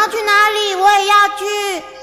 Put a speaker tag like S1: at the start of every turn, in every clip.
S1: 要去哪里？我也要去。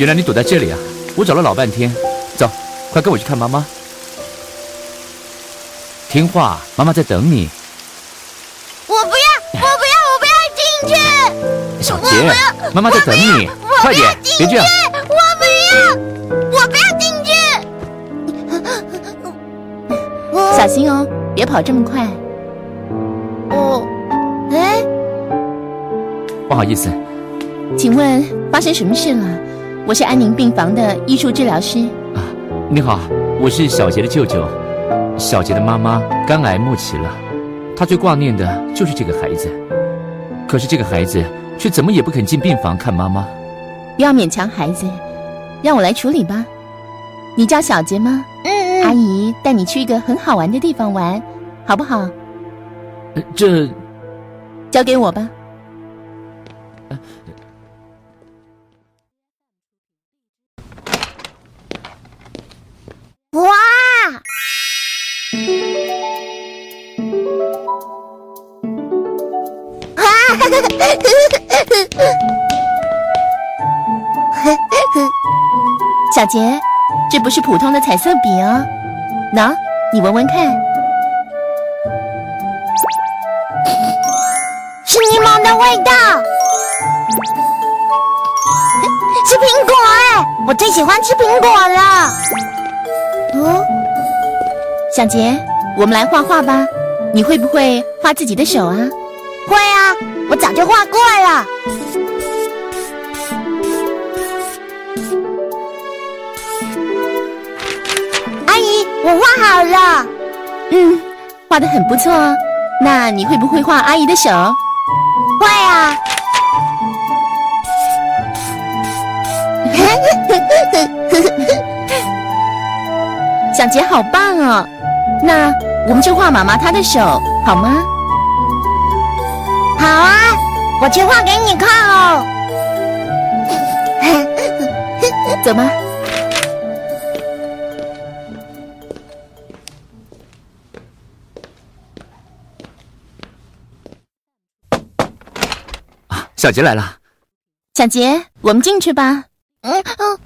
S2: 原来你躲在这里啊！我找了老半天，走，快跟我去看妈妈。听话，妈妈在等你。
S1: 我不要，我不要，我不要进去！
S2: 小杰，妈妈在等你，快点，别这样！
S1: 我不要，我不要进
S3: 去！小心哦，别跑这么快。
S2: 哦，哎不好意思，
S3: 请问发生什么事了？我是安宁病房的艺术治疗师。啊，
S2: 你好，我是小杰的舅舅。小杰的妈妈肝癌末期了，他最挂念的就是这个孩子。可是这个孩子却怎么也不肯进病房看妈妈。
S3: 不要勉强孩子，让我来处理吧。你叫小杰吗？
S1: 嗯嗯。
S3: 阿姨带你去一个很好玩的地方玩，好不好？
S2: 这，
S3: 交给我吧。小杰，这不是普通的彩色笔哦，喏，你闻闻看，
S1: 是柠檬的味道，是苹果哎，我最喜欢吃苹果了。
S3: 哦，小杰，我们来画画吧。你会不会画自己的手啊？
S1: 会啊，我早就画过了。阿姨，我画好了。
S3: 嗯，画的很不错。那你会不会画阿姨的手？
S1: 会啊。
S3: 小杰好棒哦，那我们就画妈妈她的手好吗？
S1: 好啊，我去画给你看哦。
S3: 走吧。
S2: 啊，小杰来了。
S3: 小杰，我们进去吧。嗯嗯。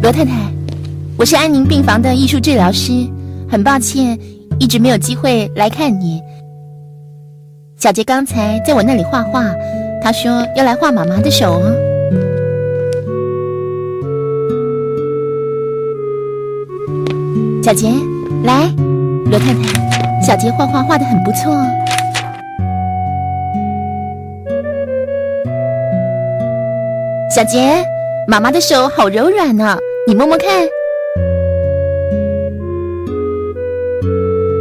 S3: 罗太太，我是安宁病房的艺术治疗师，很抱歉一直没有机会来看你。小杰刚才在我那里画画，他说要来画妈妈的手哦。小杰，来，罗太太，小杰画画画的很不错哦。小杰，妈妈的手好柔软呢。你摸摸看，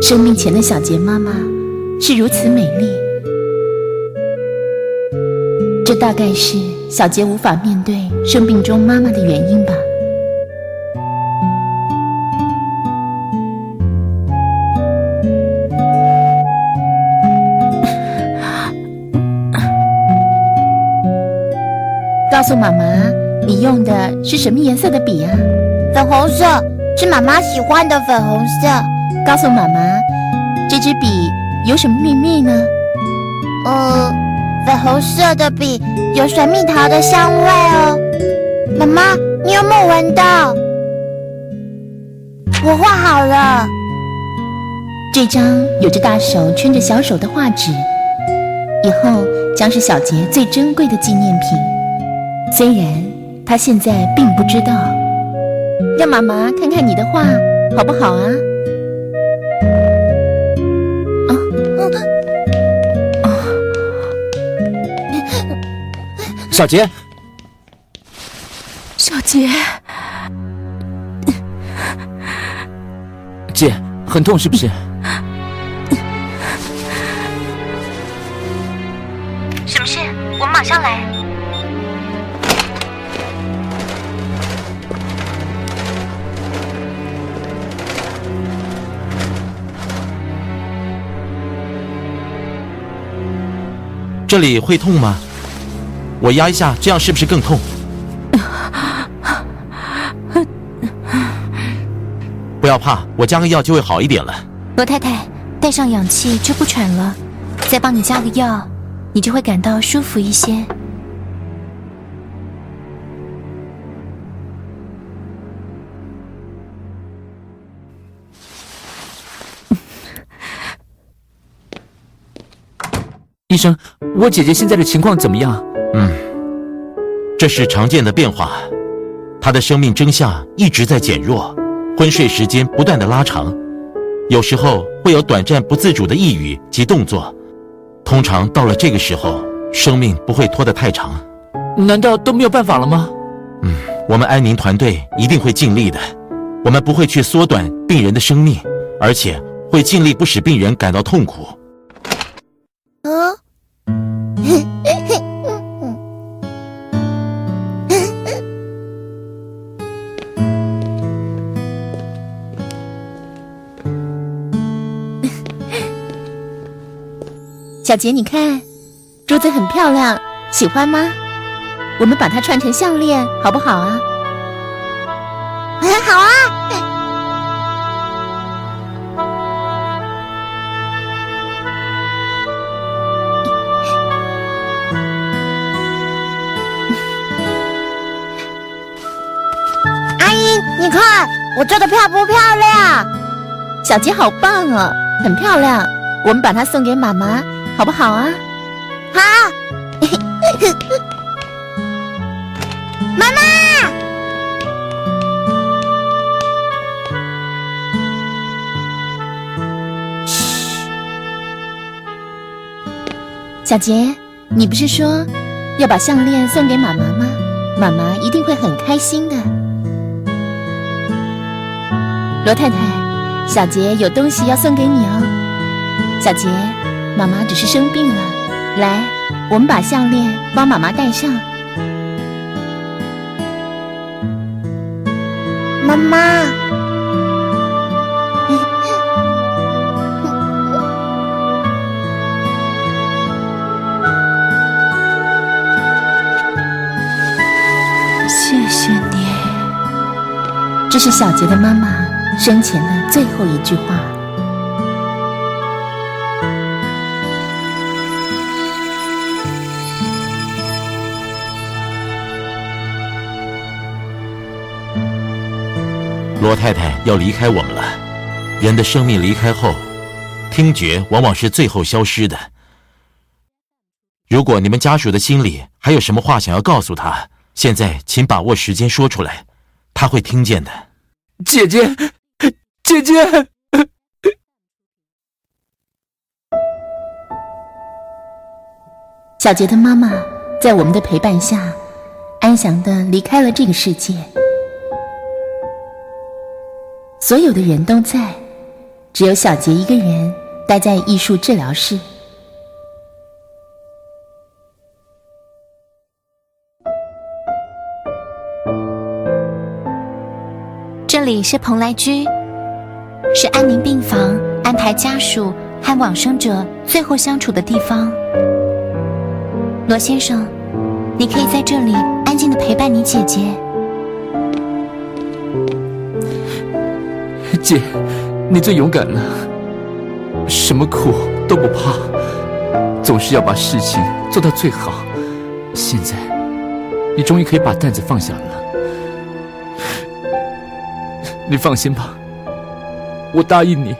S3: 生命前的小杰妈妈是如此美丽，这大概是小杰无法面对生病中妈妈的原因吧。告诉妈妈。你用的是什么颜色的笔啊？
S1: 粉红色，是妈妈喜欢的粉红色。
S3: 告诉妈妈，这支笔有什么秘密呢？
S1: 呃，粉红色的笔有水蜜桃的香味哦。妈妈，你有没有闻到？我画好了，
S3: 这张有着大手圈着小手的画纸，以后将是小杰最珍贵的纪念品。虽然。他现在并不知道，让妈妈看看你的画好不好啊？
S2: 小杰，
S3: 小杰，
S2: 姐，很痛是不是？
S1: 什么事？我们马上来。
S4: 这里会痛吗？我压一下，这样是不是更痛？不要怕，我加个药就会好一点了。
S3: 罗太太，带上氧气就不喘了，再帮你加个药，你就会感到舒服一些。
S2: 医生，我姐姐现在的情况怎么样？
S4: 嗯，这是常见的变化，他的生命征象一直在减弱，昏睡时间不断的拉长，有时候会有短暂不自主的抑郁及动作。通常到了这个时候，生命不会拖得太长。
S2: 难道都没有办法了吗？
S4: 嗯，我们安宁团队一定会尽力的，我们不会去缩短病人的生命，而且会尽力不使病人感到痛苦。
S3: 杰，你看，珠子很漂亮，喜欢吗？我们把它串成项链，好不好啊？
S1: 好啊！阿姨，你看我做的漂不漂亮？
S3: 小杰好棒哦，很漂亮。我们把它送给妈妈。好不好啊？
S1: 好，妈妈。
S3: 嘘，小杰，你不是说要把项链送给妈妈吗？妈妈一定会很开心的。罗太太，小杰有东西要送给你哦，小杰。妈妈只是生病了，来，我们把项链帮妈妈戴上。
S1: 妈妈，
S3: 谢谢你。这是小杰的妈妈生前的最后一句话。
S4: 罗太太要离开我们了。人的生命离开后，听觉往往是最后消失的。如果你们家属的心里还有什么话想要告诉他，现在请把握时间说出来，他会听见的。
S2: 姐姐，姐姐，
S3: 小杰的妈妈在我们的陪伴下，安详的离开了这个世界。所有的人都在，只有小杰一个人待在艺术治疗室。这里是蓬莱居，是安宁病房安排家属和往生者最后相处的地方。罗先生，你可以在这里安静的陪伴你姐姐。
S2: 姐，你最勇敢了，什么苦都不怕，总是要把事情做到最好。现在，你终于可以把担子放下了。你放心吧，我答应你，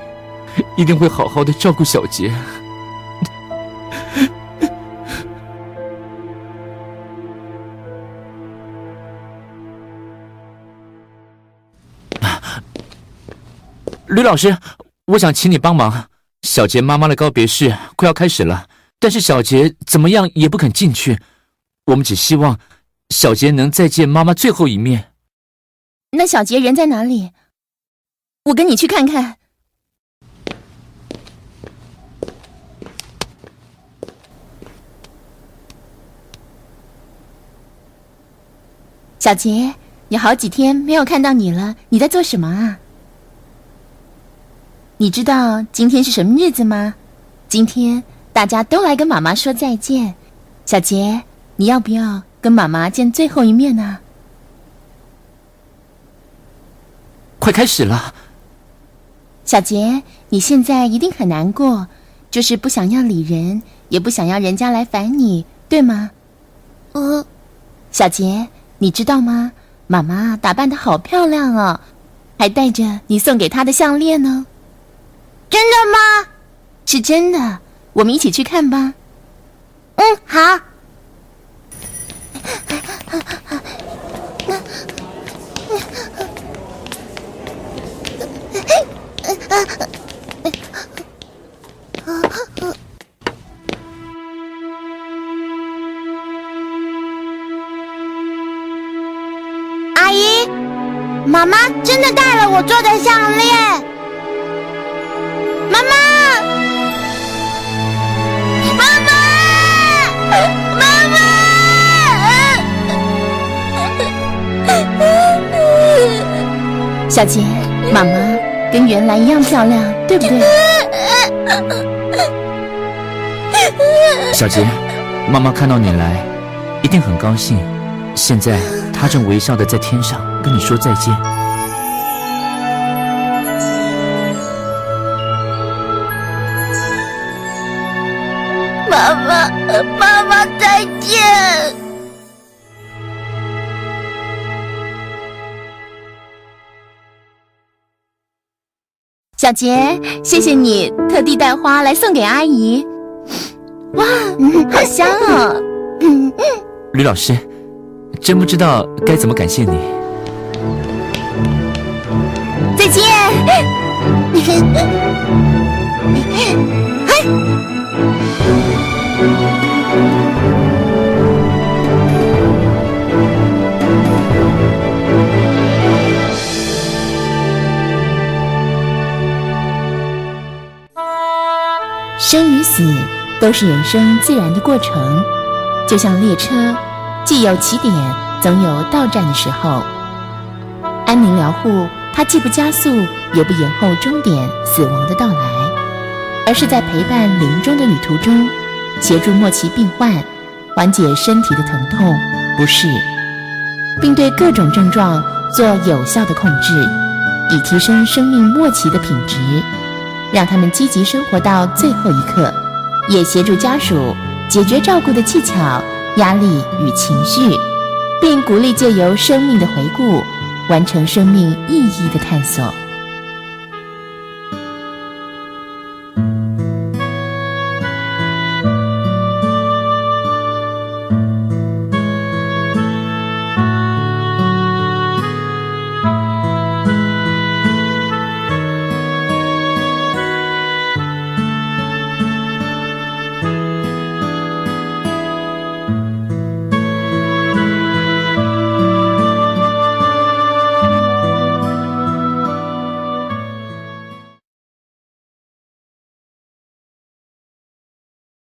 S2: 一定会好好的照顾小杰。吕老师，我想请你帮忙。小杰妈妈的告别式快要开始了，但是小杰怎么样也不肯进去。我们只希望小杰能再见妈妈最后一面。
S3: 那小杰人在哪里？我跟你去看看。小杰，你好几天没有看到你了，你在做什么啊？你知道今天是什么日子吗？今天大家都来跟妈妈说再见。小杰，你要不要跟妈妈见最后一面呢？
S2: 快开始了，
S3: 小杰，你现在一定很难过，就是不想要理人，也不想要人家来烦你，对吗？
S1: 呃，
S3: 小杰。你知道吗？妈妈打扮的好漂亮哦，还带着你送给她的项链呢。
S1: 真的吗？
S3: 是真的。我们一起去看吧。
S1: 嗯，好。阿姨妈妈真的戴了我做的项链，妈妈，妈妈，妈妈，
S3: 小杰，妈妈跟原来一样漂亮，对不对？
S2: 小杰，妈妈看到你来，一定很高兴。现在她正微笑的在天上。跟你说再见，
S1: 妈，妈妈再见。
S3: 小杰，谢谢你特地带花来送给阿姨。哇，好香哦！
S2: 吕老师，真不知道该怎么感谢你。
S3: 再见。生与死都是人生自然的过程，就像列车，既有起点，总有到站的时候。安宁疗护。它既不加速，也不延后终点死亡的到来，而是在陪伴临终的旅途中，协助末期病患缓解身体的疼痛不适，并对各种症状做有效的控制，以提升生命末期的品质，让他们积极生活到最后一刻，也协助家属解决照顾的技巧、压力与情绪，并鼓励借由生命的回顾。完成生命意义的探索。